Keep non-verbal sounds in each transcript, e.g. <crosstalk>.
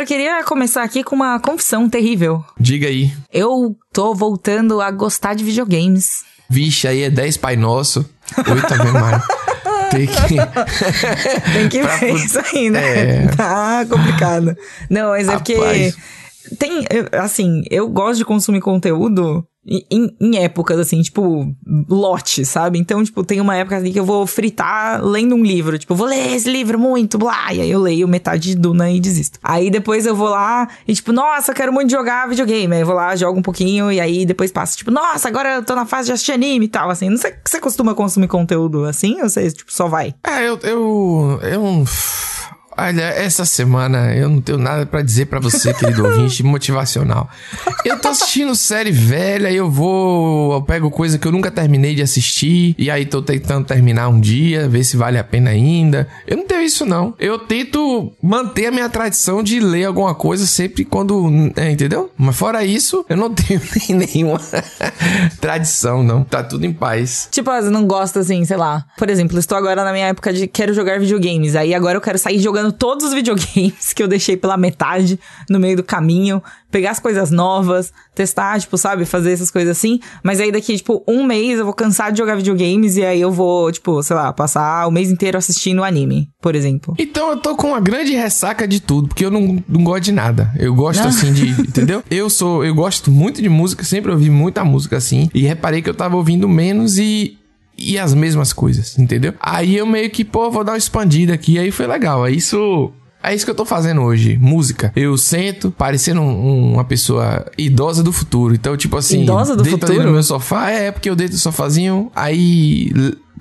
Eu queria começar aqui com uma confissão terrível. Diga aí. Eu tô voltando a gostar de videogames. Vixe, aí é 10 Pai Nosso, 8 Ave Maria. Tem que... Tem que <laughs> Pra ver isso aí, né? É. Tá complicado. Não, mas é porque. Rapaz. Tem, eu- assim, eu gosto de consumir conteúdo em, em- épocas, assim, tipo, lote, sabe? Então, tipo, tem uma época assim que eu vou fritar lendo um livro. Tipo, vou ler esse livro muito, blá. E aí eu leio metade de Duna e desisto. Aí depois eu vou lá e, tipo, nossa, quero muito jogar videogame. Aí eu vou lá, jogo um pouquinho e aí depois passo, tipo, nossa, agora eu tô na fase de assistir anime e tal, assim. Não sei, você costuma consumir conteúdo assim? Ou você, tipo, só vai? Ah, eu, eu, eu. Olha, essa semana eu não tenho nada pra dizer pra você, querido ouvinte, <laughs> motivacional. Eu tô assistindo série velha, eu vou. Eu pego coisa que eu nunca terminei de assistir, e aí tô tentando terminar um dia, ver se vale a pena ainda. Eu não tenho isso, não. Eu tento manter a minha tradição de ler alguma coisa sempre quando. É, entendeu? Mas fora isso, eu não <laughs> tenho nem nenhuma tradição, não. Tá tudo em paz. Tipo, você não gosta assim, sei lá. Por exemplo, estou agora na minha época de quero jogar videogames. Aí agora eu quero sair jogando todos os videogames que eu deixei pela metade no meio do caminho, pegar as coisas novas, testar, tipo, sabe, fazer essas coisas assim. Mas aí daqui, tipo, um mês eu vou cansar de jogar videogames e aí eu vou, tipo, sei lá, passar o mês inteiro assistindo anime, por exemplo. Então eu tô com uma grande ressaca de tudo, porque eu não, não gosto de nada. Eu gosto assim de. <laughs> Entendeu? Eu sou. Eu gosto muito de música, sempre ouvi muita música assim. E reparei que eu tava ouvindo menos e. E as mesmas coisas, entendeu? Aí eu meio que, pô, vou dar uma expandida aqui. Aí foi legal. Aí isso. É isso que eu tô fazendo hoje, música. Eu sento parecendo um- uma pessoa idosa do futuro. Então, tipo assim, Idosa do deito ali futuro? no meu sofá, é porque eu deito no sofazinho, aí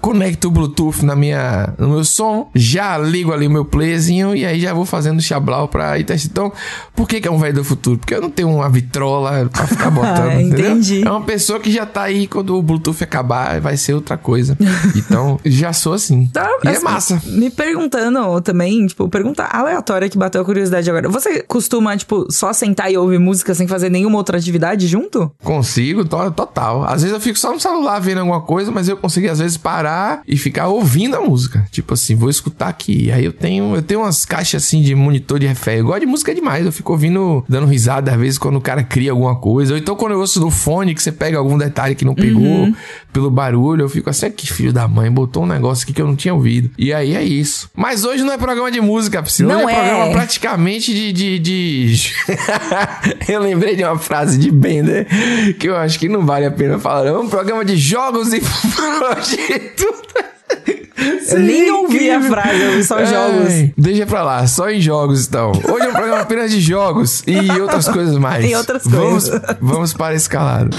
conecto o Bluetooth na minha, no meu som, já ligo ali o meu playzinho e aí já vou fazendo chablau pra ir testar. Então, por que que é um velho do futuro? Porque eu não tenho uma vitrola pra ficar <laughs> botando, Ah, entendeu? entendi. É uma pessoa que já tá aí quando o Bluetooth acabar, vai ser outra coisa. <laughs> Então, já sou assim. Tá, e é assim, massa. Me perguntando também, tipo, pergunta aleatória que bateu a curiosidade agora. Você costuma, tipo, só sentar e ouvir música sem fazer nenhuma outra atividade junto? Consigo, to- total. Às vezes eu fico só no celular vendo alguma coisa, mas eu consigo às vezes parar e ficar ouvindo a música. Tipo assim, vou escutar aqui. Aí eu tenho, eu tenho umas caixas assim de monitor de refé. Eu gosto de música demais. Eu fico ouvindo, dando risada às vezes quando o cara cria alguma coisa. Ou então quando eu ouço no fone que você pega algum detalhe que não pegou pelo barulho, eu fico assim, "Ah, que filho da mãe, botou um negócio aqui que eu não tinha ouvido. E aí é isso. Mas hoje não é programa de música, Priscila. Não Hoje é, é. programa praticamente de. de, de... <laughs> eu lembrei de uma frase de Bender que eu acho que não vale a pena falar. É um programa de jogos e <laughs> prostitutas. Eu nem ouvi a frase, eu só jogos. Ai, Deixa pra lá, só em jogos então. Hoje é um programa apenas de jogos e outras coisas mais. E outras vamos, coisas. Vamos para a escalada.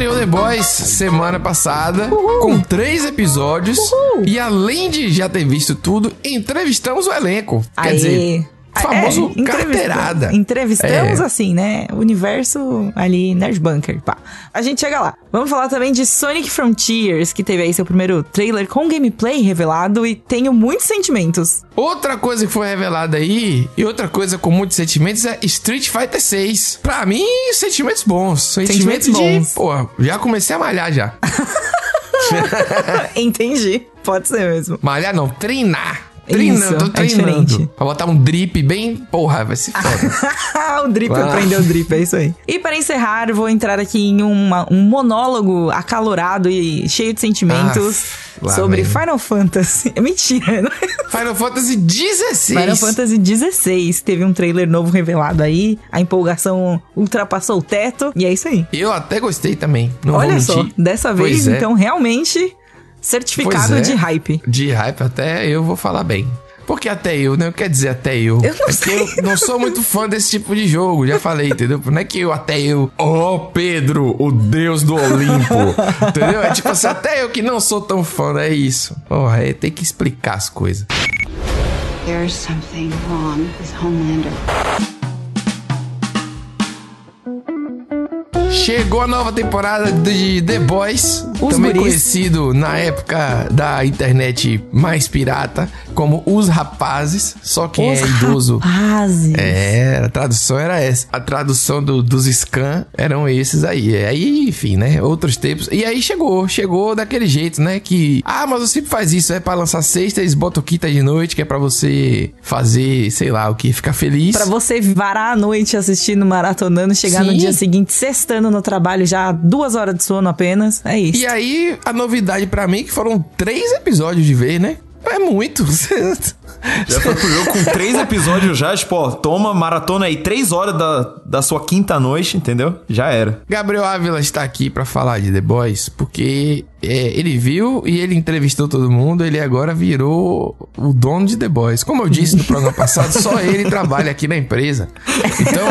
Estreou The Boys semana passada com três episódios e além de já ter visto tudo, entrevistamos o elenco. Quer Aê. dizer, famoso É, carteirada. Entrevistamos É. assim, né? Universo ali, Nerd Bunker, pá. A gente chega lá. Vamos falar também de Sonic Frontiers, que teve aí seu primeiro trailer com gameplay revelado e tenho muitos sentimentos. Outra coisa que foi revelada aí, e outra coisa com muitos sentimentos, é Street Fighter 6. Pra mim, sentimentos bons. Sentimentos, Sentimentos de. bons. Pô, já comecei a malhar já. <laughs> Entendi. Pode ser mesmo. malhar não, treinar. Isso, Treinando, tô é treinando. diferente. pra botar um drip bem. Porra, vai se foda. o <laughs> drip, Ah. aprendeu o drip, é isso aí. E para encerrar, vou entrar aqui em uma- um monólogo acalorado e cheio de sentimentos Ah, lá sobre vem. Final Fantasy. <laughs> Mentira, não é? Final Fantasy 16. Final Fantasy XVI teve um trailer novo revelado aí, a empolgação ultrapassou o teto, e é isso aí. Eu até gostei também. Não Olha vou só, dessa Pois vez, é. então, realmente, certificado é. de hype. De hype até eu vou falar bem. Porque até eu, né? Quer dizer até eu. Eu não é sei. que eu não sou muito fã desse tipo de jogo, já falei, entendeu? Não é que eu, até eu. Oh, Pedro, o deus do Olimpo. entendeu? É tipo assim, até eu que não sou tão fã, é isso. Porra, é, tem que explicar as coisas. There's something wrong with Homelander. Chegou a nova temporada de The Boys, Os também guris. conhecido na época da internet mais pirata como Os Rapazes. Só quem Os é idoso rapazes. é, a tradução era essa. A tradução do- dos scan eram esses aí. Aí, enfim, né? Outros tempos. E aí chegou, chegou daquele jeito, né? Que, ah, mas você faz isso, é pra lançar sexta, eles botam quinta de noite, que é pra você fazer, sei lá, o que, ficar feliz. Pra você varar a noite assistindo, maratonando, chegar no Sim. dia seguinte, sextando no trabalho, já duas horas de sono apenas. É isso. E aí, a novidade pra mim é que foram três episódios de vez, né? É muito. <laughs> Já foi pro jogo com três episódios já, tipo, ó, toma, maratona aí, três horas da, da sua quinta noite, entendeu? Já era. Gabriel Ávila está aqui pra falar de The Boys porque é, ele viu e ele entrevistou todo mundo. Ele agora virou o dono de The Boys. Como eu disse no programa passado, só ele trabalha aqui na empresa. Então.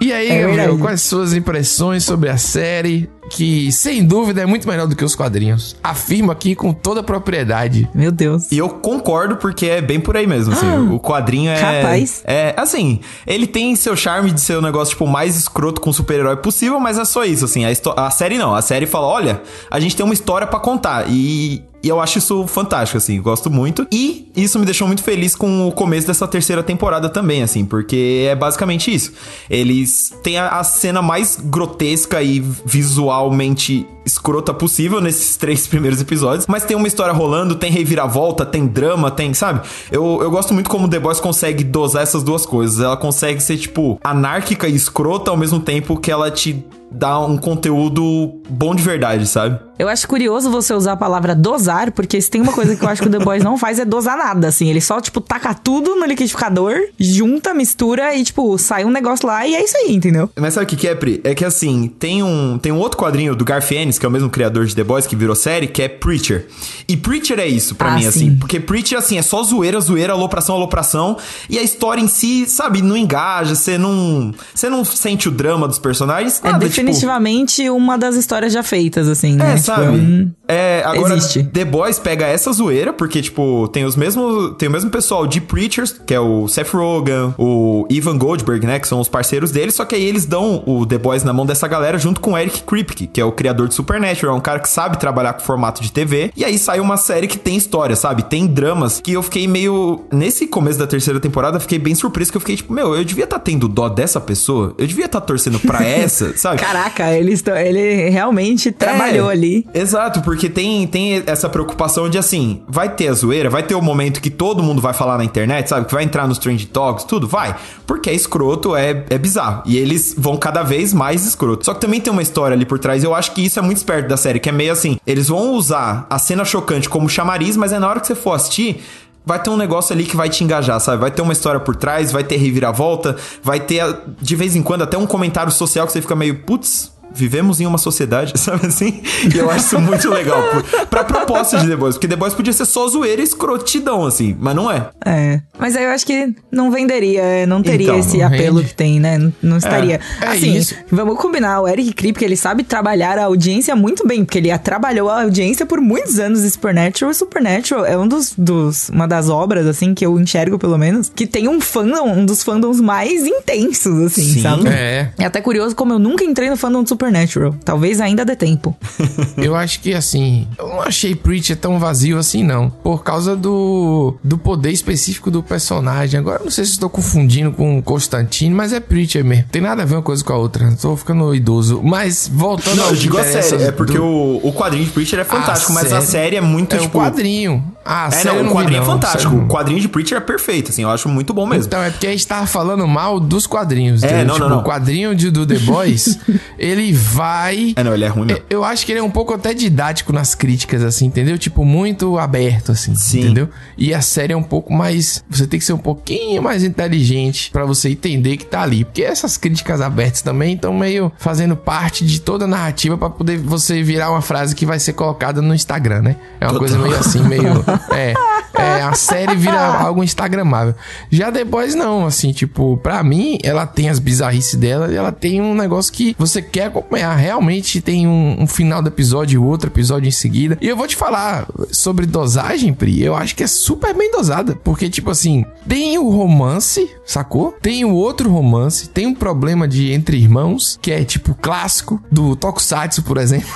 E aí, É Gabriel, verdade. quais suas impressões sobre a série? Que sem dúvida é muito melhor do que os quadrinhos. Afirmo aqui com toda a propriedade. Meu Deus. E eu concordo porque é bem por aí mesmo, assim. o quadrinho é. Rapaz. É, assim, ele tem seu charme de ser o negócio, tipo, mais escroto com super-herói possível, mas é só isso, assim. A, a série não. A série fala: olha, a gente tem uma história pra contar. E. E eu acho isso fantástico, assim, gosto muito. E isso me deixou muito feliz com o começo dessa terceira temporada também, assim, porque é basicamente isso. Eles têm a, a cena mais grotesca e visualmente escrota possível nesses <laughs> três primeiros episódios, mas tem uma história rolando, tem reviravolta, tem drama, tem, sabe? Eu, eu gosto muito como The Boys consegue dosar essas duas coisas. Ela consegue ser, tipo, anárquica e escrota ao mesmo tempo que ela te dá um conteúdo bom de verdade, sabe? Eu acho curioso você usar a palavra dosar, porque se tem uma coisa que eu acho que o The Boys não faz é dosar nada, assim. Ele só, tipo, taca tudo no liquidificador, junta, mistura e, tipo, sai um negócio lá e é isso aí, entendeu? Mas sabe o que que é, Pri? É que assim, tem um, tem um outro quadrinho do Garth Ennis, que é o mesmo criador de The Boys, que virou série, que é Preacher. E Preacher é isso pra Ah, mim, sim. assim. Porque Preacher, assim, é só zoeira, zoeira, alopração, alopração. E a história em si, sabe, não engaja, você não. Você não sente o drama dos personagens. É Nada, tipo, definitivamente uma das histórias já feitas, assim, né? é, Tipo, sabe? um- É, agora Existe. The Boys pega essa zoeira, porque, tipo, tem os mesmos. Tem o mesmo pessoal de Preachers, que é o Seth Rogen, o Ivan Goldberg, né? Que são os parceiros deles, só que aí eles dão o The Boys na mão dessa galera junto com o Eric Kripke, que é o criador de Supernatural, é um cara que sabe trabalhar com formato de TV. E aí sai uma série que tem história, sabe? Tem dramas que eu fiquei meio. Nesse começo da terceira temporada, fiquei bem surpreso, que eu fiquei tipo, meu, eu devia estar tendo dó dessa pessoa, eu devia estar torcendo pra <laughs> essa, sabe? Caraca, tão- ele realmente trabalhou É, ali. Exato, porque tem, tem essa preocupação de assim, vai ter a zoeira, vai ter o momento que todo mundo vai falar na internet, sabe? Que vai entrar nos trend talks, tudo, vai. Porque é escroto, é, é bizarro. E eles vão cada vez mais escroto. Só que também tem uma história ali por trás, eu acho que isso é muito esperto da série, que é meio assim, eles vão usar a cena chocante como chamariz, mas é na hora que você for assistir. Vai ter um negócio ali que vai te engajar, sabe? Vai ter uma história por trás, vai ter reviravolta, vai ter, de vez em quando, até um comentário social que você fica meio, putz, vivemos em uma sociedade, <laughs> sabe assim? E eu acho isso muito legal. por- Pra proposta de The Boys. Porque The Boys podia ser só zoeira e escrotidão, assim. Mas não é. É. Mas aí eu acho que não venderia, é, não teria Então, esse não apelo rende. que tem, né? Não- Não estaria. é assim, isso. vamos combinar, o Eric Kripke, ele sabe trabalhar a audiência muito bem, porque ele trabalhou a audiência por muitos anos em Supernatural, e Supernatural é um dos, dos uma das obras assim que eu enxergo pelo menos, que tem um fandom, um dos fandoms mais intensos assim, Sim. sabe? É. É até curioso como eu nunca entrei no fandom de Supernatural. Talvez ainda dê tempo. <laughs> Eu acho que assim, eu não achei Preacher tão vazio assim, não. Por causa do, do poder específico do personagem. Agora, não sei se estou confundindo com Constantine, mas é Preacher mesmo. Tem nada a ver uma coisa com a outra. Tô ficando idoso. Mas voltando Não, ao eu que digo a série. É porque do- o, o quadrinho de Preacher é fantástico, mas a série- série é muito, É o tipo... quadrinho. Ah, a É, série não, o não vi, quadrinho é não. fantástico. Sério. O quadrinho de Preacher é perfeito, assim. Eu acho muito bom mesmo. Então, é porque a gente tava falando mal dos quadrinhos. É, não, tipo, não, não. O quadrinho de, do The Boys, <laughs> ele vai. É, não, ele é ruim mesmo. Eu acho que ele é um pouco até didático nas críticas, assim, entendeu? Tipo, muito aberto, assim, Sim. entendeu? E a série é um pouco mais. Você tem que ser um pouquinho mais inteligente pra você entender que tá ali. Porque essas críticas abertas também estão meio fazendo parte de toda a narrativa pra poder você virar uma frase que vai ser colocada no Instagram, né? É uma Total. coisa meio assim, meio. É. É, a série vira <laughs> algo instagramável. Já Boys não, assim, tipo, pra mim, ela tem as bizarrices dela e ela tem um negócio que você quer acompanhar. Realmente tem um, um final do episódio e outro episódio em seguida. E eu vou te falar sobre dosagem, Pri. Eu acho que é super bem dosada. Porque, tipo assim, tem o romance, sacou? Tem o outro romance. Tem um problema de entre irmãos, que é tipo clássico do Tokusatsu, por exemplo.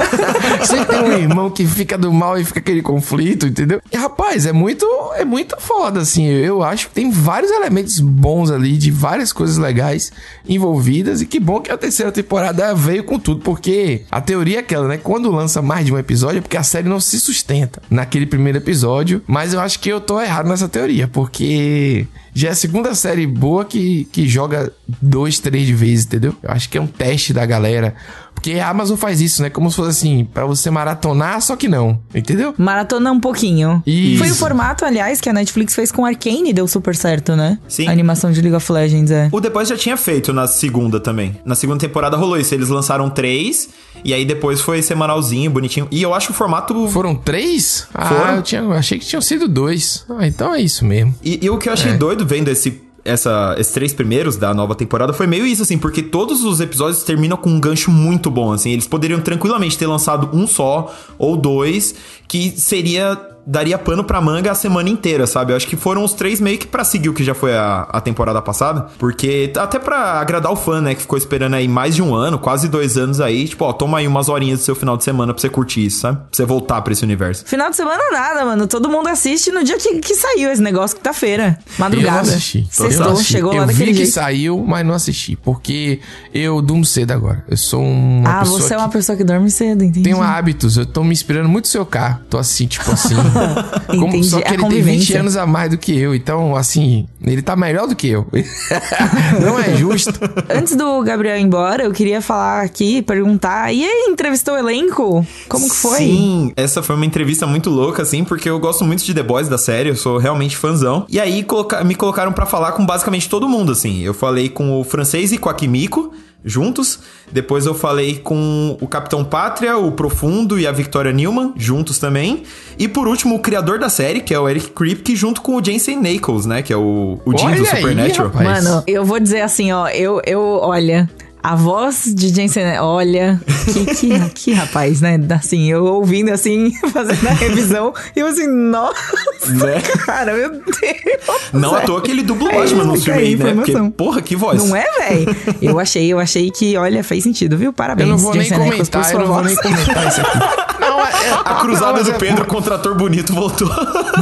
<laughs> Sempre tem um irmão que fica do mal e fica aquele conflito, entendeu? E rapaz, é muito, é muito foda, assim. Eu acho que tem vários elementos bons ali, de várias coisas legais envolvidas. E que bom que a terceira temporada veio com tudo, porque a teoria é aquela, né? Quando lança mais de um episódio, é porque a série não se sustenta naquele primeiro episódio. Mas eu acho que eu tô errado nessa teoria, porque já é a segunda série boa que, que joga dois, três vezes, entendeu? Eu acho que é um teste da galera. Porque a Amazon faz isso, né? Como se fosse assim, para você maratonar, só que não, entendeu? Maratona um pouquinho. Isso. Foi o formato, aliás, que a Netflix fez com Arcane e deu super certo, né? Sim. A animação de League of Legends, é. O depois já tinha feito na segunda também. Na segunda temporada rolou isso. Eles lançaram três, e aí depois foi semanalzinho, bonitinho. E eu acho o formato. Foram três? Ah, Foram. eu, tinha, eu achei que tinham sido dois. Ah, então é isso mesmo. E, e o que eu achei É. doido vendo esse. Essa, esses três primeiros da nova temporada foi meio isso, assim, porque todos os episódios terminam com um gancho muito bom, assim. Eles poderiam tranquilamente ter lançado um só ou dois, que seria. Daria pano pra manga a semana inteira, sabe? Eu acho que foram os três meio que pra seguir o que já foi a, a temporada passada. Porque até pra agradar o fã, né? Que ficou esperando aí mais de um ano, quase dois anos aí. Tipo, ó, toma aí umas horinhas do seu final de semana pra você curtir isso, sabe? Pra você voltar pra esse universo. Final de semana nada, mano. Todo mundo assiste no dia que, que saiu esse negócio, quinta-feira. Eu Madrugada. não assisti. Eu Sextou, não assisti. chegou lá eu daquele vi que jeito. saiu, mas não assisti. Porque eu durmo cedo agora. Eu sou uma Ah, pessoa você é que uma pessoa que dorme cedo, entendi. Tenho hábitos, eu tô me inspirando muito no seu carro. Tô assim, tipo assim. <laughs> <laughs> como, só a que ele tem 20 convivência. anos a mais do que eu. Então, assim, ele tá melhor do que eu. <laughs> não é justo. Antes do Gabriel ir embora, eu queria falar aqui, perguntar. E aí, entrevistou o elenco? Como que foi? Sim, essa foi uma entrevista muito louca, assim, porque eu gosto muito de The Boys da série, eu sou realmente fãzão. E aí coloca- me colocaram pra falar com basicamente todo mundo, assim. Eu falei com o francês e com a Kimiko. Juntos. Depois eu falei com o Capitão Pátria, o Profundo e a Victoria Newman, juntos também. E por último, o criador da série, que é o Eric Kripke, junto com o Jensen Ackles, né? Que é o, o Jim do aí, Supernatural. rapaz. Mano, eu vou dizer assim, ó, eu, eu, olha, a voz de Jensen, olha, que, que, <laughs> que rapaz, né? Assim, eu ouvindo assim, <laughs> fazendo a revisão, e eu assim, nossa, Né? cara, meu Deus. Não à velho. toa que ele dubla o É, Batman no filme aí aí, né? Porque, informação. porra, que voz. Não é, velho? Eu achei, eu achei que, olha, fez sentido, viu? Eu Parabéns, não vou nem Jensen Ackles, por comentar, eu sua não vou voz. nem comentar isso aqui. <laughs> Não, é, é- A cruzada não, do é- Pedro contra ator bonito voltou.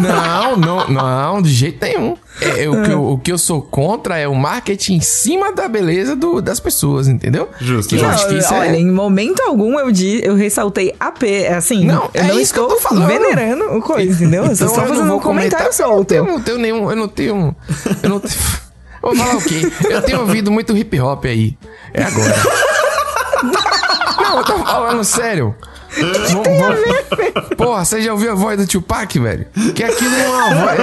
Não, não, não, de jeito nenhum. É, é, o, que eu, o que eu sou contra é o marketing em cima da beleza do- das pessoas, entendeu? Justo, Que eu acho que isso Olha, é... em momento algum eu, di, eu ressaltei AP, assim, Não, eu é não isso que eu estou tô falando. venerando o coisa, entendeu? Eu só Então estou eu não vou um comentário comentar. solto. Eu não tenho nenhum. Eu não tenho. Eu não tenho. <laughs> Vou falar o quê? Eu tenho ouvido muito hip hop aí. É agora. <laughs> Não, eu tô falando sério. Vamos, vamos... Porra, você já ouviu a voz do Tupac, velho? Que aquilo não é uma voz.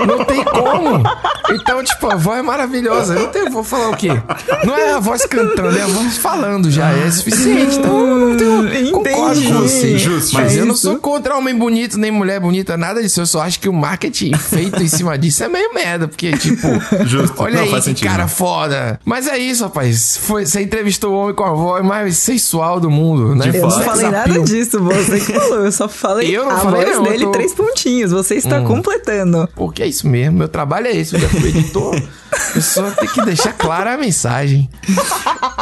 é- Não tem como. Então, tipo, a voz é maravilhosa. Eu não vou falar o quê? Não é a voz cantando, é a voz falando já. É suficiente. Então, eu não tenho. Concordo com você. Justo, Mas justo. eu não sou contra homem bonito, nem mulher bonita, nada disso. Eu só acho que o marketing feito em cima disso é meio merda. Porque, tipo, Justo. olha Não, aí que sentido, cara foda. Mas é isso, rapaz. Foi, você entrevistou o homem com a voz mais sensual do mundo, né? De Eu não falei nada appeal. Disso, você que falou. Eu só falei Eu não a falei, voz não, dele, tô- Hum. três pontinhos. Você está completando. Porque é isso mesmo, meu trabalho é esse. Eu já fui editor. <laughs> Eu só tenho que deixar clara a mensagem.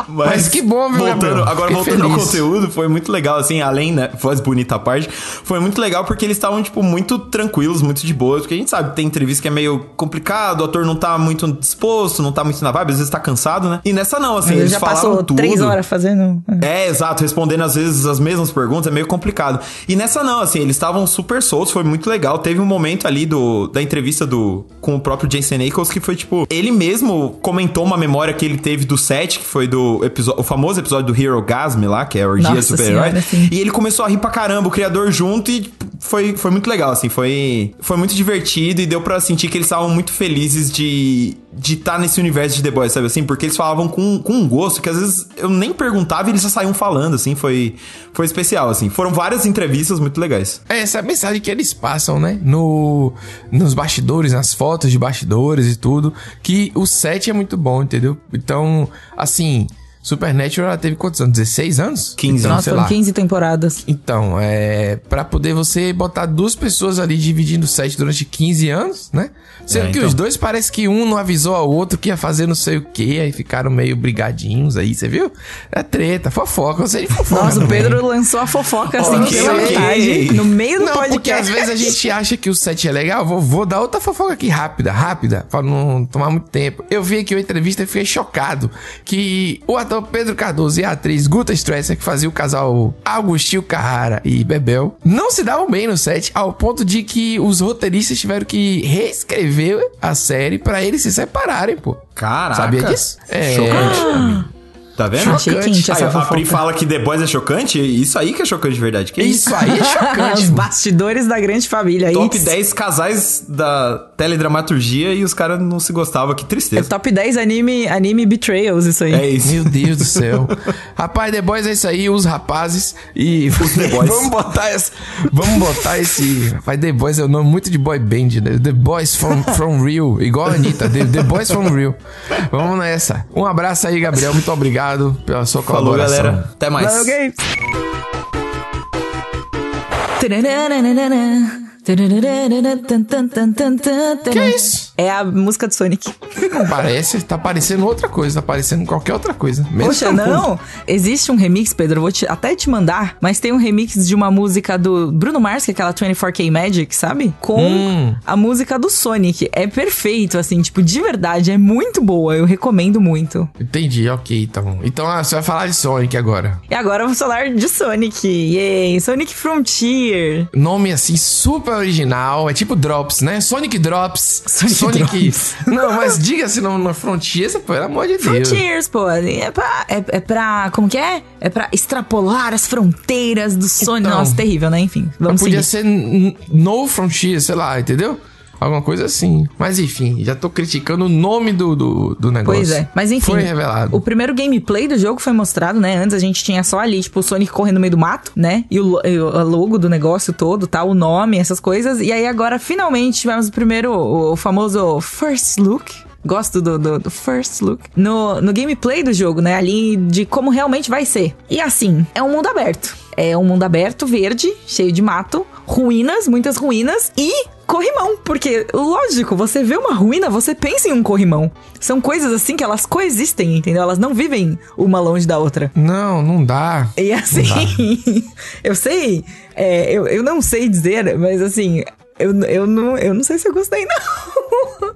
Mas que bom, viu, voltando, Gabriel? Agora, Fiquei voltando ao feliz. conteúdo, foi muito legal, assim, além, né, voz bonita à parte, foi muito legal porque eles estavam, tipo, muito tranquilos, muito de boa, porque a gente sabe, tem entrevista que é meio complicado, o ator não tá muito disposto, não tá muito na vibe, às vezes tá cansado, né? E nessa não, assim, Ele eles já falaram passou tudo. três horas fazendo. É, exato, respondendo às vezes as mesmas perguntas é meio complicado. E nessa não, assim, eles estavam super soltos, foi muito legal. Teve um momento ali do, da entrevista do com o próprio Jensen Ackles que foi tipo, ele mesmo comentou uma memória que ele teve do set, que foi do episódio, o famoso episódio do Hero Gasm lá, que é a orgia super-herói. E ele começou a rir pra caramba, o criador junto e tipo, foi, foi muito legal, assim, foi, foi muito divertido e deu pra sentir que eles estavam muito felizes de de estar nesse universo de The Boys, sabe assim? Porque eles falavam com, com um gosto que às vezes eu nem perguntava e eles já saíam falando, assim, foi, foi especial, assim. Foram várias entrevistas muito legais. É essa é mensagem que eles passam, né? No, nos bastidores, nas fotos de bastidores e tudo. Que o set é muito bom, entendeu? Então, assim, Supernatural ela teve quantos anos? 16 anos? 15 então, Nossa, sei foram lá. 15 temporadas. Então, é. Pra poder você botar duas pessoas ali dividindo o set durante 15 anos, né? Sendo É, que então. os dois parece que um não avisou ao outro que ia fazer não sei o que, aí ficaram meio brigadinhos aí, você viu? É treta, fofoca, você de fofoca. Nossa, o também. Pedro lançou a fofoca assim Ok, pela ok. metade, no meio do Não, porque às vezes a gente <laughs> acha que o set é legal. Vou, vou dar outra fofoca aqui rápida, rápida, pra não tomar muito tempo. Eu vi aqui uma entrevista e fiquei chocado que o ator Pedro Cardoso e a atriz Guta Stresser, que fazia o casal Agostinho Carrara e Bebel, não se davam bem no set, ao ponto de que os roteiristas tiveram que reescrever a série pra eles se separarem, pô. Caraca. Sabia disso? É. Chocante. Tá vendo? Achei Chocante. quente essa Aí, a Pri fala que The Boys é chocante? Isso aí que é chocante de verdade. Que isso? Isso aí é Os chocante. pô. bastidores da grande família. Top Isso. 10 casais da teledramaturgia e os caras não se gostavam. Que É tristeza. top 10 anime, anime betrayals, isso aí. É isso. Meu Deus do céu. Rapaz, The Boys é isso aí, os rapazes. E The <laughs> Boys. vamos botar esse. Vamos botar esse. Rapaz, The Boys é o nome muito de boy band, né? The Boys from, from Real. Igual a Anitta. The, The Boys from Real. Vamos nessa. Um abraço aí, Gabriel. Muito obrigado pela sua Falou, colaboração. galera. Até mais. Valeu, games. Que é isso? É a música do Sonic. Não parece, tá parecendo outra coisa, tá parecendo qualquer outra coisa. Poxa, não. Existe um remix, Pedro, eu vou te- até te mandar, mas tem um remix de uma música do Bruno Mars, que é aquela 24K Magic, sabe? Com Hum. a música do Sonic. É perfeito, assim, tipo, de verdade, é muito boa. Eu recomendo muito. Entendi, ok, então. Então ah, você vai falar de Sonic agora. E agora vamos falar de Sonic. Yay! Sonic Frontier. Nome assim super original, é tipo Drops, né? Sonic Drops. Sonic Drops. <laughs> Não, mas diga-se no, no Frontiers, pelo amor de Deus. Frontiers, pô. É pra, é, é pra. Como que é? É pra extrapolar as fronteiras do Sonic. Então. Nossa, terrível, né? Enfim, vamos podia seguir. ser No Frontier, sei lá, entendeu? Alguma coisa assim. Mas enfim, já tô criticando o nome do, do, do negócio. Pois é, mas enfim. Foi revelado. O primeiro gameplay do jogo foi mostrado, né? Antes a gente tinha só ali, tipo, o Sonic correndo no meio do mato, né? E o, e o logo do negócio todo, tá? O nome, essas coisas. E aí agora, finalmente, tivemos o primeiro, o, o famoso First Look. Gosto do, do, do first look. No, no gameplay do jogo, né? Ali de como realmente vai ser. E assim, é um mundo aberto. É um mundo aberto, verde, cheio de mato, ruínas, muitas ruínas e corrimão. Porque, lógico, você vê uma ruína, você pensa em um corrimão. São coisas assim que elas coexistem, entendeu? Elas não vivem uma longe da outra. Não, não dá. E assim, <laughs> eu sei, é, eu, eu não sei dizer, mas assim, eu, eu, não, eu não sei se eu gostei, não.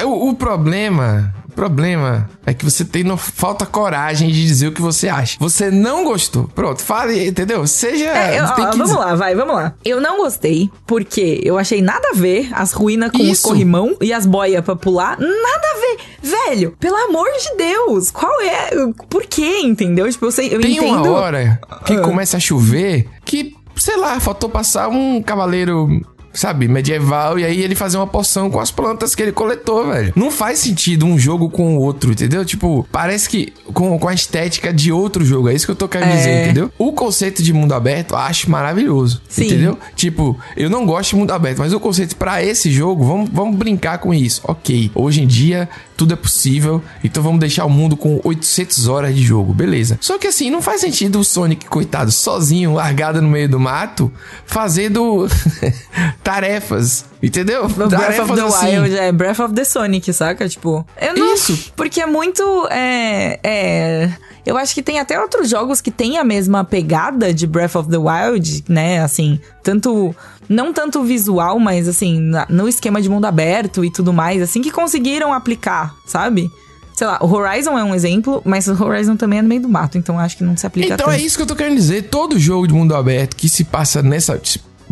É, o, o problema. O problema é que você tem no, falta coragem de dizer o que você acha. Você não gostou. Pronto, fale, entendeu? Seja. É, eu- ó, que vamos lá, vai, vamos lá. Eu não gostei, porque eu achei nada a ver as ruínas com os Isso. corrimão e as boias pra pular. Nada a ver. Velho, pelo amor de Deus, qual é? Por quê, entendeu? Tipo, eu sei, eu Tem entendo. uma hora que Ah. começa a chover que, sei lá, faltou passar um cavaleiro. Sabe, medieval, e aí ele fazer uma poção com as plantas que ele coletou, velho. Não faz sentido um jogo com o outro, entendeu? Tipo, parece que com, com a estética de outro jogo. É isso que eu tô querendo É. dizer, entendeu? O conceito de mundo aberto eu acho maravilhoso. Sim. Entendeu? Tipo, eu não gosto de mundo aberto, mas o conceito pra esse jogo, vamos, vamos brincar com isso. Ok, hoje em dia tudo é possível, então vamos deixar o mundo com 800 horas de jogo, beleza. Só que assim, não faz sentido o Sonic, coitado, sozinho, largado no meio do mato, fazendo <laughs> tarefas, entendeu? Breath tarefas of the assim. Wild é Breath of the Sonic, saca? Tipo, eu não. Isso. Porque é muito. É, é. Eu acho que tem até outros jogos que têm a mesma pegada de Breath of the Wild, né? Assim, tanto. Não tanto visual, mas assim, na- no esquema de mundo aberto e tudo mais, assim, que conseguiram aplicar, sabe? Sei lá, o Horizon é um exemplo, mas o Horizon também é no meio do mato, então acho que não se aplica Então tanto. é isso que eu tô querendo dizer. Todo jogo de mundo aberto que se passa nessa.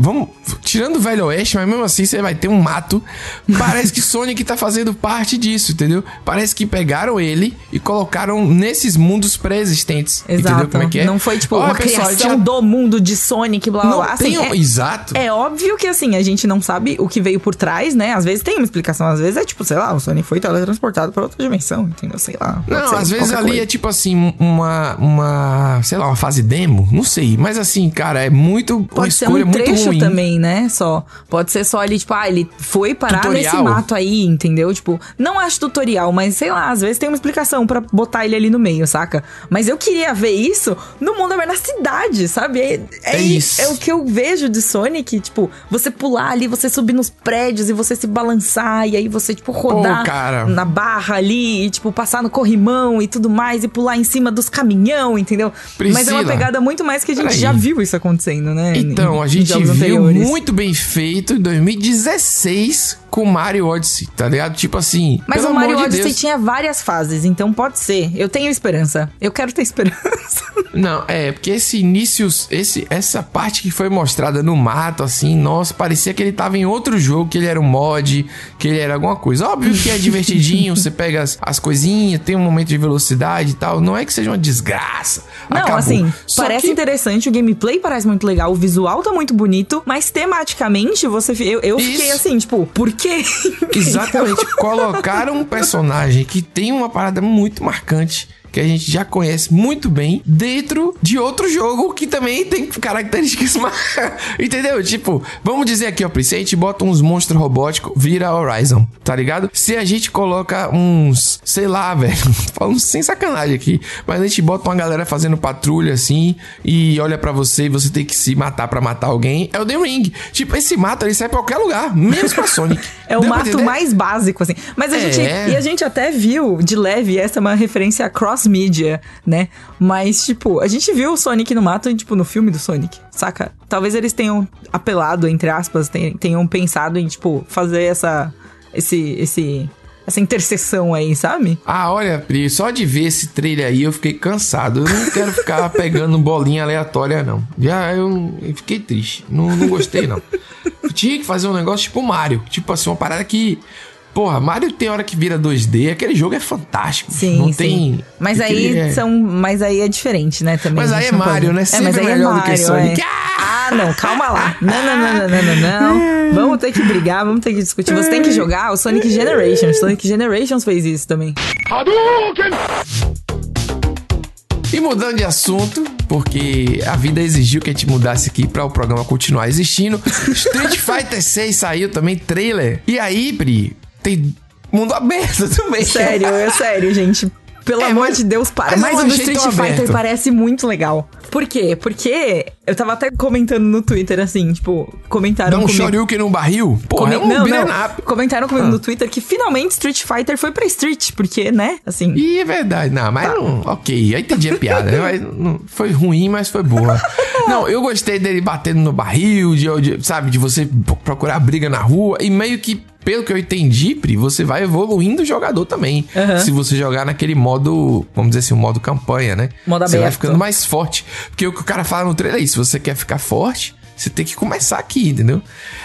Vamos. Tirando o Velho Oeste, mas mesmo assim você vai ter um mato. Parece que Sonic tá fazendo parte disso, entendeu? Parece que pegaram ele e colocaram nesses mundos pré-existentes. Exato. Entendeu como é que é? Não foi, tipo, Olha, uma pessoal, criação tinha- do mundo de Sonic, blá blá Não blá. Assim, tem é- Exato. É óbvio que, assim, a gente não sabe o que veio por trás, né? Às vezes tem uma explicação, às vezes é tipo, sei lá, o Sonic foi teletransportado pra outra dimensão, entendeu? Sei lá. Não, às vezes ali coisa. é tipo assim, uma, uma, sei lá, uma fase demo, não sei. Mas assim, cara, é muito, uma Pode ser escolha um muito trecho também, né? Só. Pode ser só ali, tipo, ah, ele foi parar Tutorial. nesse mato aí, entendeu? Tipo, não acho tutorial, mas sei lá, às vezes tem uma explicação pra botar ele ali no meio, saca? Mas eu queria ver isso no mundo aberto, na cidade, sabe? É, é, É isso. é o que eu vejo de Sonic, tipo, você pular ali, você subir nos prédios e você se balançar, e aí você, tipo, rodar cara. na barra ali, e, tipo, passar no corrimão e tudo mais, e pular em cima dos caminhão, entendeu? Mas é uma Priscila, pegada muito mais que a gente já viu isso acontecendo, né? Então, Em- a gente viu anteriores. muito bem feito em 2016 com Mario Odyssey, tá ligado? Tipo assim. Mas o Mario de Odyssey Deus. tinha várias fases, então pode ser. Eu tenho esperança. Eu quero ter esperança. <laughs> Não, é, porque esse início, esse, essa parte que foi mostrada no mato, assim, nossa, parecia que ele tava em outro jogo, que ele era um mod, que ele era alguma coisa. Óbvio que é divertidinho, <laughs> você pega as, as coisinhas, tem um momento de velocidade e tal. Não é que seja uma desgraça. Não, Acabou. assim, Só parece que- interessante, o gameplay parece muito legal, o visual tá muito bonito, mas tematicamente você. Eu, eu fiquei assim, tipo, por quê? Exatamente. <laughs> Colocaram um personagem que tem uma parada muito marcante. Que a gente já conhece muito bem dentro de outro jogo que também tem características. <laughs> Entendeu? Tipo, vamos dizer aqui, ó, Pri, se a gente bota uns monstros robóticos, vira Horizon, tá ligado? Se a gente coloca uns, sei lá, <laughs> velho, falando sem sacanagem aqui, mas a gente bota uma galera fazendo patrulha assim e olha pra você e você tem que se matar pra matar alguém, é o The Ring. Tipo, esse mato ele sai pra qualquer lugar, menos pra Sonic. <laughs> É o Deu mato mais básico, assim. Mas a É. gente. E a gente até viu de leve, essa é uma referência a cross-media, né? Mas, tipo, a gente viu o Sonic no mato, tipo, no filme do Sonic, saca? Talvez eles tenham apelado, entre aspas, ten- tenham pensado em, tipo, fazer essa. Esse. esse essa interseção aí, sabe? Ah, olha, Pri, só de ver esse trailer aí eu fiquei cansado. Eu não quero ficar <laughs> pegando bolinha aleatória, não. Já eu, eu fiquei triste. Não, não gostei, não. <laughs> Tinha que fazer um negócio tipo Mario. Tipo assim, uma parada que. Porra, Mario tem hora que vira 2D. Aquele jogo é fantástico. Sim, não sim. tem. Mas aí aquele é- são. Mas aí é diferente, né? Também. Mas aí é não pode- Mario, né? É, Sempre mas aí é melhor do que Mario, Sonic. é. Ah, não, calma lá. Não, não, não, não, não, não, não. <laughs> Vamos ter que brigar, vamos ter que discutir. Você tem que jogar o Sonic Generations. Sonic Generations fez isso também. E mudando de assunto, porque a vida exigiu que a gente mudasse aqui para o programa continuar existindo. Street Fighter <laughs> 6 saiu também, trailer. E aí, Pri, tem mundo aberto <laughs> também. Sério, é sério, gente. Pelo É, amor mas- de Deus, para. mas Mas, eu o do Street Fighter aberto. parece muito legal. Por quê? Porque eu tava até comentando no Twitter, assim, tipo, comentaram Dá um comigo. Shoryuken no barril? Pô, Come- é um não, não. Comentaram comigo Ah. no Twitter que finalmente Street Fighter foi pra Street, porque, né? Assim. Ih, é verdade. Não, mas não. Ok, eu entendi a piada. né? Mas não- foi ruim, mas foi boa. <laughs> Não, eu gostei dele batendo no barril, de, de- sabe, de você procurar briga na rua. E meio que, pelo que eu entendi, Pri, você vai evoluindo o jogador também. Aham. Se você jogar naquele modo, vamos dizer assim, o modo campanha, né? Modo Você vai ficando mais forte. Porque o que o cara fala no trailer é isso. Você quer ficar forte, você tem que começar aqui, entendeu?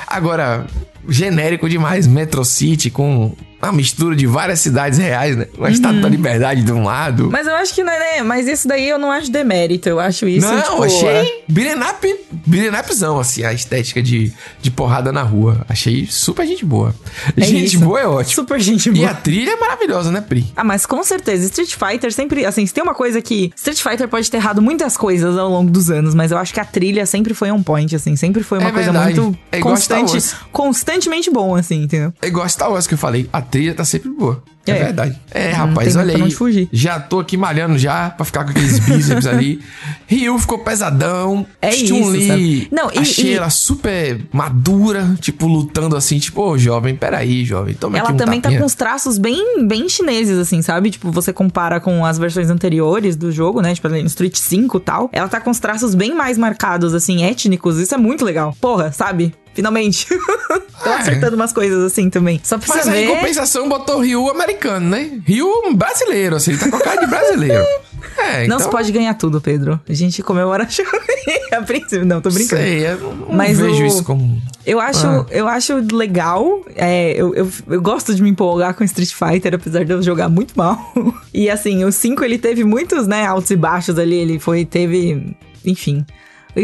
Agora, genérico demais, Metro City com uma mistura de várias cidades reais, né? Uma estátua da liberdade de um lado. Uhum. Mas eu acho que não é, né? Mas isso daí eu não acho demérito. Eu acho isso, não, tipo... achei up, beat'em upzão, assim, a estética de, de porrada na rua. Achei super gente boa. é gente isso. boa é ótimo. Super gente E boa. a trilha é maravilhosa, né, Pri? Ah, mas com certeza, Street Fighter sempre, assim, se tem uma coisa que Street Fighter pode ter errado muitas coisas ao longo dos anos, mas eu acho que a trilha sempre foi um point, assim, sempre foi uma É coisa verdade. muito É constante, constantemente bom, assim, entendeu? É igual Star Wars que eu falei, a trilha tá sempre boa. É, É. verdade. É, rapaz, olha aí. fugir. Já tô aqui malhando já pra ficar com aqueles bíceps ali. <laughs> Ryu ficou pesadão. É isso, Chun-Li? Não, e- achei e- ela super madura, tipo, lutando assim, tipo, ô, jovem, peraí, jovem, toma Ela aqui um também tá tapinha. com uns traços bem, bem chineses, assim, sabe? Tipo, você compara com as versões anteriores do jogo, né? Tipo, no Street 5 e tal. Ela tá com os traços bem mais marcados, assim, étnicos. Isso é muito legal. Porra, sabe? Finalmente. <laughs> Tô É. acertando umas coisas assim também. Só pra Mas você aí, em ver. compensação, botou Ryu americano, né? Ryu brasileiro, assim, tá com a cara de brasileiro. <laughs> É, Não então, se pode ganhar tudo, Pedro. A gente comemora <laughs> a princípio. Não, tô brincando. Sei, eu não Mas vejo o- isso como... Eu acho, Ah. eu acho legal. é, eu, eu, eu gosto de me empolgar com Street Fighter, apesar de eu jogar muito mal. <laughs> E assim, o 5 ele teve muitos, né, altos e baixos ali. Ele foi, teve. Enfim.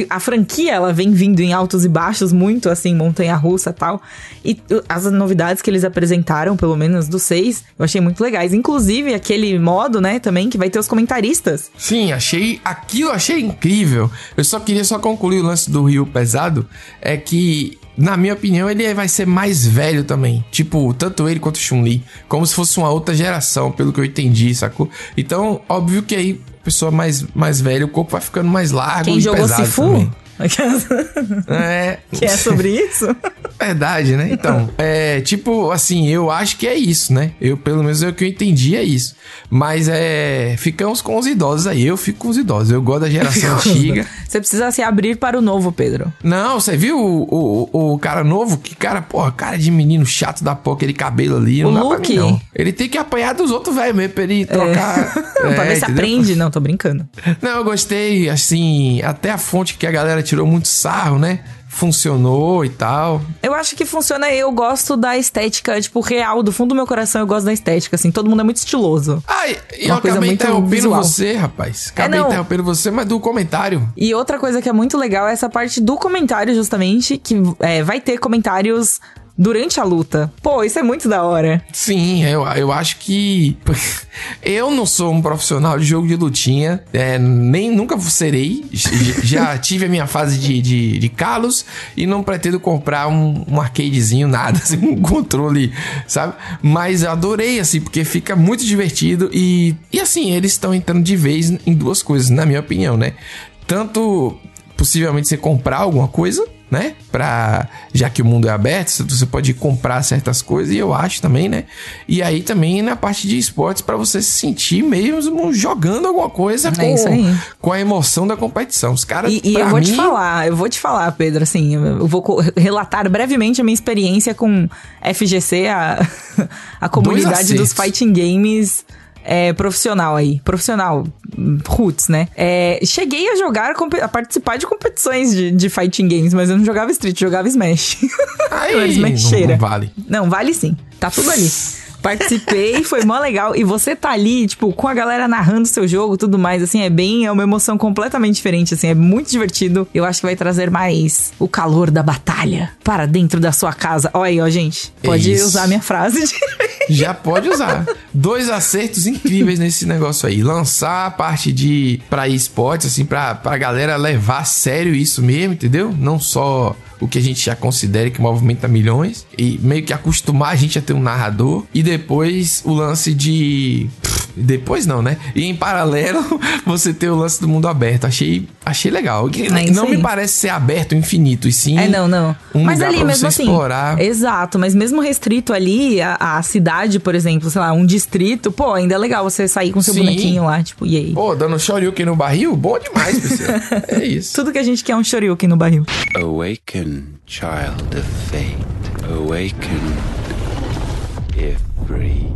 A franquia, ela vem vindo em altos e baixos, muito assim, montanha-russa e tal. E as novidades que eles apresentaram, pelo menos do 6, eu achei muito legais. Inclusive, aquele modo, né, também, que vai ter os comentaristas. Sim, achei. Aquilo achei incrível. Eu só queria só concluir o lance do Rio Pesado. É que, na minha opinião, ele vai ser mais velho também. Tipo, tanto ele quanto o Chun-Li. Como se fosse uma outra geração, pelo que eu entendi, sacou? Então, óbvio que aí, pessoa mais, mais velha, o corpo vai ficando mais largo Quem e jogou pesado Sifu? também. <laughs> É. que é sobre isso? <laughs> Verdade, né? Então, é tipo assim, eu acho que é isso, né? Eu, pelo menos, é o que eu entendi é isso. Mas é. Ficamos com os idosos aí. Eu fico com os idosos. Eu gosto da geração antiga. Você precisa se abrir para o novo, Pedro. Não, você viu o, o, o cara novo? Que cara, porra, cara de menino chato da porra, aquele cabelo ali. O não dá pra Luke. mim, não. Ele tem que apanhar dos outros velhos mesmo pra ele trocar. <laughs> pra ver se entendeu? aprende. Não, tô brincando. Não, eu gostei, assim, até a fonte que a galera tirou muito sarro, né? Funcionou e tal. Eu acho que funciona. Eu gosto da estética, tipo, real, do fundo do meu coração, eu gosto da estética, assim. Todo mundo é muito estiloso. Ai, e eu coisa acabei interrompendo visual. você, rapaz. Acabei não. interrompendo você, mas do comentário. E outra coisa que é muito legal é essa parte do comentário, justamente, que é, vai ter comentários durante a luta. Pô, isso é muito da hora. Sim, eu, eu acho que. <laughs> Eu não sou um profissional de jogo de lutinha, é, nem nunca serei. Já <laughs> tive a minha fase de, de, de Carlos e não pretendo comprar um, um arcadezinho, nada, assim, um controle, sabe? Mas eu adorei, assim, porque fica muito divertido e, e assim, eles estão entrando de vez em duas coisas, na minha opinião, né? Tanto possivelmente você comprar alguma coisa, né? Pra, já que o mundo é aberto, você pode comprar certas coisas, e eu acho também, né? E aí também na parte de esportes, pra você se sentir mesmo jogando alguma coisa É com, com a emoção da competição. Os caras, E, e eu vou mim, te falar, eu vou te falar, Pedro, assim, eu vou relatar brevemente a minha experiência com FGC, a, <laughs> a comunidade dos fighting games é, profissional aí. Profissional, roots, né? É, cheguei a jogar, a participar de competições de, de fighting games, mas eu não jogava Street, jogava Smash. <laughs> Aí, Eu era não, não vale. Não, vale sim. Tá tudo ali. Participei, <laughs> foi mó legal. E você tá ali, tipo, com a galera narrando seu jogo tudo mais, assim, é bem, é uma emoção completamente diferente, assim, é muito divertido. Eu acho que vai trazer mais o calor da batalha para dentro da sua casa. Olha aí, ó, gente. Pode Isso. usar a minha frase. de- <laughs> Já pode usar. Dois acertos incríveis nesse negócio aí. Lançar a parte de pra esportes, assim, pra, pra galera levar a sério isso mesmo, entendeu? Não só o que a gente já considera que movimenta milhões. E meio que acostumar a gente a ter um narrador. E depois o lance de. Depois não, né? E em paralelo, <laughs> você ter o lance do mundo aberto. Achei, achei legal. É não me parece ser aberto infinito, e sim. É, não, não. Um mas lugar ali pra mesmo você assim. explorar. Exato, mas mesmo restrito ali, a, a cidade, por exemplo, sei lá, um distrito, pô, ainda é legal você sair com seu Sim. bonequinho lá, tipo, e aí? Pô, dando shoryuken no barril? Bom demais, pessoal. é <laughs> isso. Tudo que a gente quer é um shoryuken no barril. Awaken, child of fate. Awaken, if free.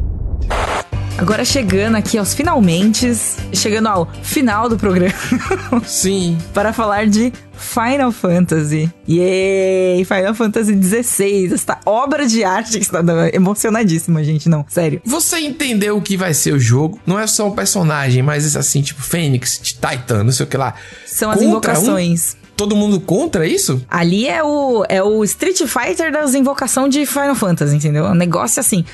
Agora chegando aqui aos finalmente, chegando ao final do programa, <laughs> Sim. para falar de Final Fantasy. Yay! Final Fantasy XVI, esta obra de arte que está emocionadíssima, gente, não, sério. Você entendeu o que vai ser o jogo? Não é só um personagem, mas assim, tipo Fênix, Titan, não sei o que lá. São as Contra invocações. um- todo mundo contra isso? Ali é o, é o Street Fighter das invocações de Final Fantasy, entendeu? Um negócio assim.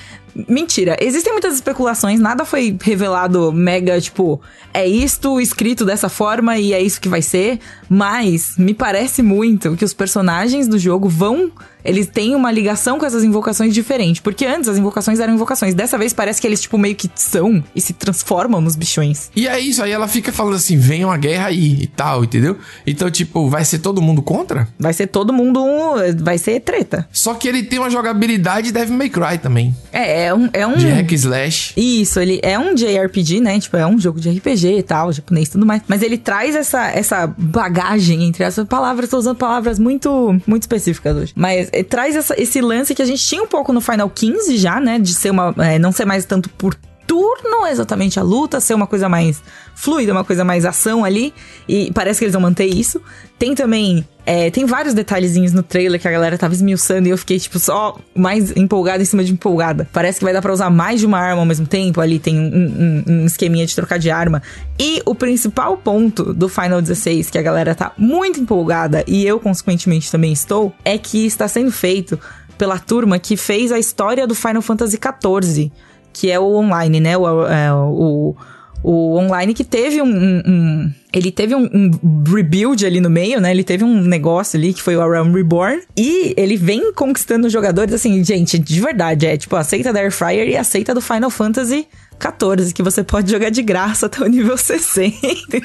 Mentira, existem muitas especulações, nada foi revelado mega, tipo, é isto escrito dessa forma e é isso que vai ser, mas me parece muito que os personagens do jogo vão. Eles têm uma ligação com essas invocações diferente. Porque antes as invocações eram invocações. Dessa vez parece que eles, tipo, meio que são e se transformam nos bichões. E é isso, aí ela fica falando assim, venha uma guerra aí e tal, entendeu? Então, tipo, vai ser todo mundo contra? Vai ser todo mundo. um- Vai ser treta. Só que ele tem uma jogabilidade Devil May Cry também. É, é um. É um De hack slash. Isso, ele é um JRPG, né? Tipo, é um jogo de RPG e tal, japonês e tudo mais. Mas ele traz essa, essa bagagem entre essas palavras. Tô usando palavras muito, muito específicas hoje. Mas traz essa- esse lance que a gente tinha um pouco no Final 15 já, né? De ser uma. eh, não ser mais tanto por turno exatamente a luta, ser uma coisa mais fluida, uma coisa mais ação ali. E parece que eles vão manter isso. Tem também. é, tem vários detalhezinhos no trailer que a galera tava esmiuçando e eu fiquei, tipo, só mais empolgada em cima de empolgada. Parece que vai dar pra usar mais de uma arma ao mesmo tempo. Ali tem um, um- um esqueminha de trocar de arma. E o principal ponto do Final 16, que a galera tá muito empolgada e eu, consequentemente, também estou, é que está sendo feito pela turma que fez a história do Final Fantasy XIV, que é o online, né? O, é, o, o online que teve um. um- um- ele teve um, um rebuild ali no meio, né? Ele teve um negócio ali que foi o Realm Reborn. E ele vem conquistando jogadores, assim, gente, de verdade. É tipo, aceita da Air Fryer e aceita do Final Fantasy 14, que você pode jogar de graça até o nível 60.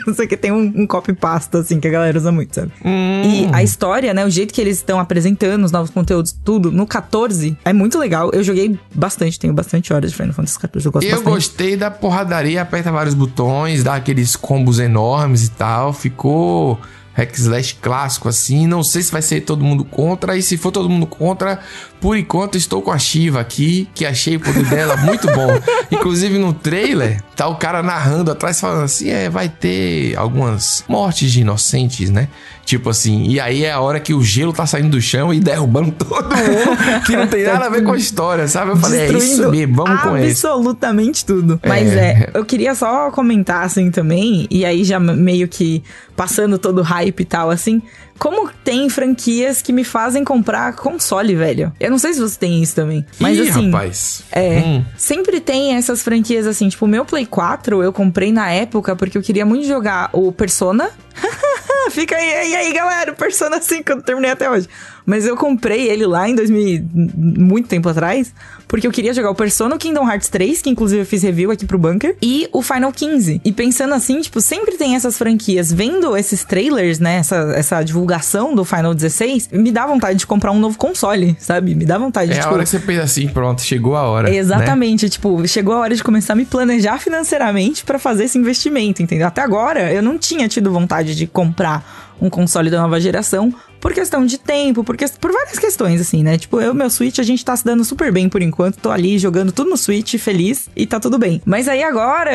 Não sei o que, tem um, um copy-pasta, assim, que a galera usa muito, sabe? E a história, né, o jeito que eles estão apresentando os novos conteúdos, tudo, no 14, é muito legal. Eu joguei bastante, tenho bastante horas de Final Fantasy 14, eu gosto Eu bastante. gostei da porradaria, aperta vários botões, dá aqueles combos enormes e tal. Ficou hack slash clássico assim. Não sei se vai ser todo mundo contra. E se for todo mundo contra, por enquanto estou com a Shiva aqui, que achei o poder dela <laughs> muito bom. Inclusive no trailer, tá o cara narrando atrás falando assim: é, vai ter algumas mortes de inocentes, né? Tipo assim, e aí é a hora que o gelo tá saindo do chão e derrubando todo mundo, que não tem nada a ver com a história, sabe? Eu falei, é isso Destruindo mesmo, vamos com isso. absolutamente tudo. Mas é, eu queria só comentar assim também, e aí já meio que passando todo o hype e tal, assim, como tem franquias que me fazem comprar console, velho. Eu não sei se você tem isso também, mas Ih, assim. rapaz. É, Hum. sempre tem essas franquias assim, tipo, o meu Play 4 eu comprei na época porque eu queria muito jogar o Persona. <laughs> Fica aí, e aí, galera, Persona 5 eu não terminei até hoje. Mas eu comprei ele lá em 2000, muito tempo atrás, porque eu queria jogar o Persona, o Kingdom Hearts 3, que inclusive eu fiz review aqui pro Bunker, e o Final 15. E pensando assim, tipo, sempre tem essas franquias, vendo esses trailers, né, essa, essa divulgação do Final 16, me dá vontade de comprar um novo console, sabe? Me dá vontade É de, a tipo, hora que você pensa assim, pronto, chegou a hora. né? Exatamente, tipo, chegou a hora de começar a me planejar financeiramente pra fazer esse investimento, entendeu? Até agora eu não tinha tido vontade de comprar um console da nova geração por questão de tempo, por, que- por várias questões, assim, né? Tipo, eu, meu Switch, a gente tá se dando super bem por enquanto. Tô ali jogando tudo no Switch, feliz, e tá tudo bem. Mas aí agora,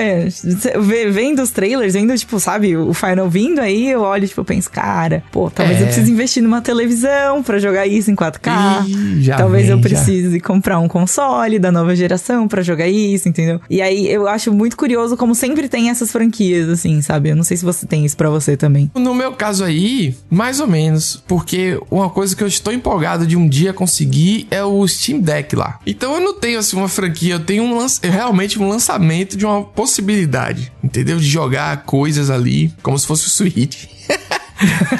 vendo os trailers, vendo, tipo, sabe, o Final vindo aí, eu olho, tipo, eu penso, cara, pô, talvez É. eu precise investir numa televisão pra jogar isso em 4K. Ih, já talvez eu vem, já. precise comprar um console da nova geração pra jogar isso, entendeu? E aí eu acho muito curioso como sempre tem essas franquias, assim, sabe? Eu não sei se você tem isso pra você também. No meu caso aí, mais ou menos, porque uma coisa que eu estou empolgado de um dia conseguir é o Steam Deck lá. Então eu não tenho assim uma franquia, eu tenho um lança- realmente um lançamento de uma possibilidade, entendeu? De jogar coisas ali como se fosse o Switch. <laughs>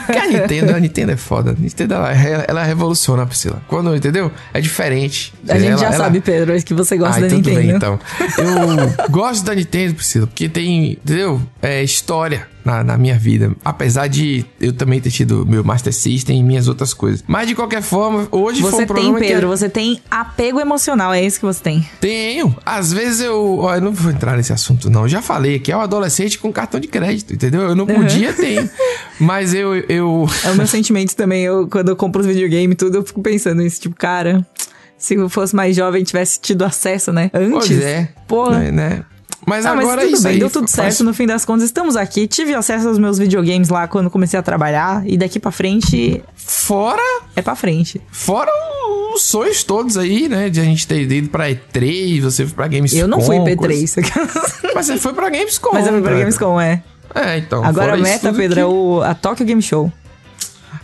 Porque a Nintendo, a Nintendo é foda. A Nintendo ela, ela revoluciona, Priscila. Quando, entendeu? É diferente. A gente Ela- já ela- sabe, Pedro, que você gosta Ai, da tudo Nintendo. bem, então. Eu <laughs> gosto da Nintendo, Priscila, porque tem, entendeu? É história na, na minha vida. Apesar de eu também ter tido meu Master System e minhas outras coisas. Mas de qualquer forma, hoje foi Você um tem, Pedro, que... você tem apego emocional, é isso que você tem. Tenho. Às vezes eu... Ó, eu não vou entrar nesse assunto, não. Eu já falei que é um adolescente com cartão de crédito, entendeu? Eu não podia ter. Mas eu... eu... É o meu sentimento também. Eu, quando eu compro os videogames e tudo, eu fico pensando nisso, tipo, cara, se eu fosse mais jovem tivesse tido acesso, né? Antes. Pois é. Porra. Né, né? Mas Ah, mas agora tudo é isso bem, aí. deu tudo faz- certo no fim das contas. Estamos aqui, tive acesso aos meus videogames lá quando comecei a trabalhar. E daqui pra frente, Fora é pra frente. Fora os sonhos todos aí, né? De a gente ter ido pra E3, você foi pra Gamescom. Eu não fui coisa- P3. <laughs> Mas você foi pra Gamescom. Mas eu fui pra cara. Gamescom, é. É, então. Agora a meta, Pedro, que- é o, a Tokyo Game Show.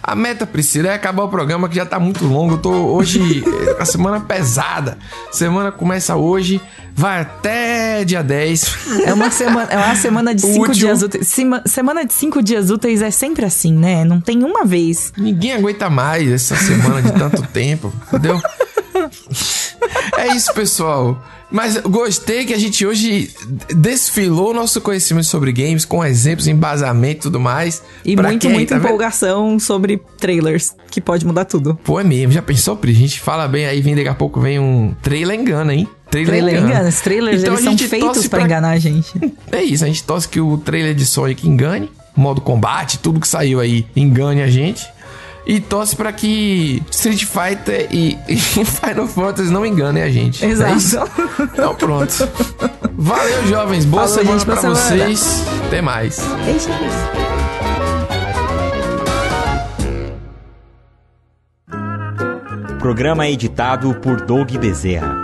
A meta, Priscila, é acabar o programa que já tá muito longo. Eu tô hoje, <laughs> a semana pesada. Semana começa hoje, vai até dia 10. É uma semana, é uma semana de <laughs> cinco Útil. dias úteis. Sema- Semana de cinco dias úteis é sempre assim, né? Não tem uma vez. Ninguém aguenta mais essa semana de tanto tempo, entendeu? <laughs> É isso, pessoal. Mas gostei que a gente hoje desfilou nosso conhecimento sobre games com exemplos, embasamento e tudo mais. E Pra muito, quem, muita tá vendo? empolgação sobre trailers, que pode mudar tudo. Pô, é mesmo. Já pensou, Pri? A gente fala bem aí, vem daqui a pouco vem um trailer engana, hein? Trailer, Trailer engana. Os trailers, Então eles são feitos torce pra enganar a gente. <laughs> É isso, a gente torce que o trailer de Sonic engane, modo combate, tudo que saiu aí engane a gente. E torce pra que Street Fighter e, <laughs> e Final Fantasy não enganem a gente. É Exato. isso? Então pronto. Valeu, jovens. Boa Falou, semana semana. vocês. Até mais. Beijinhos. Programa editado por Doug Bezerra.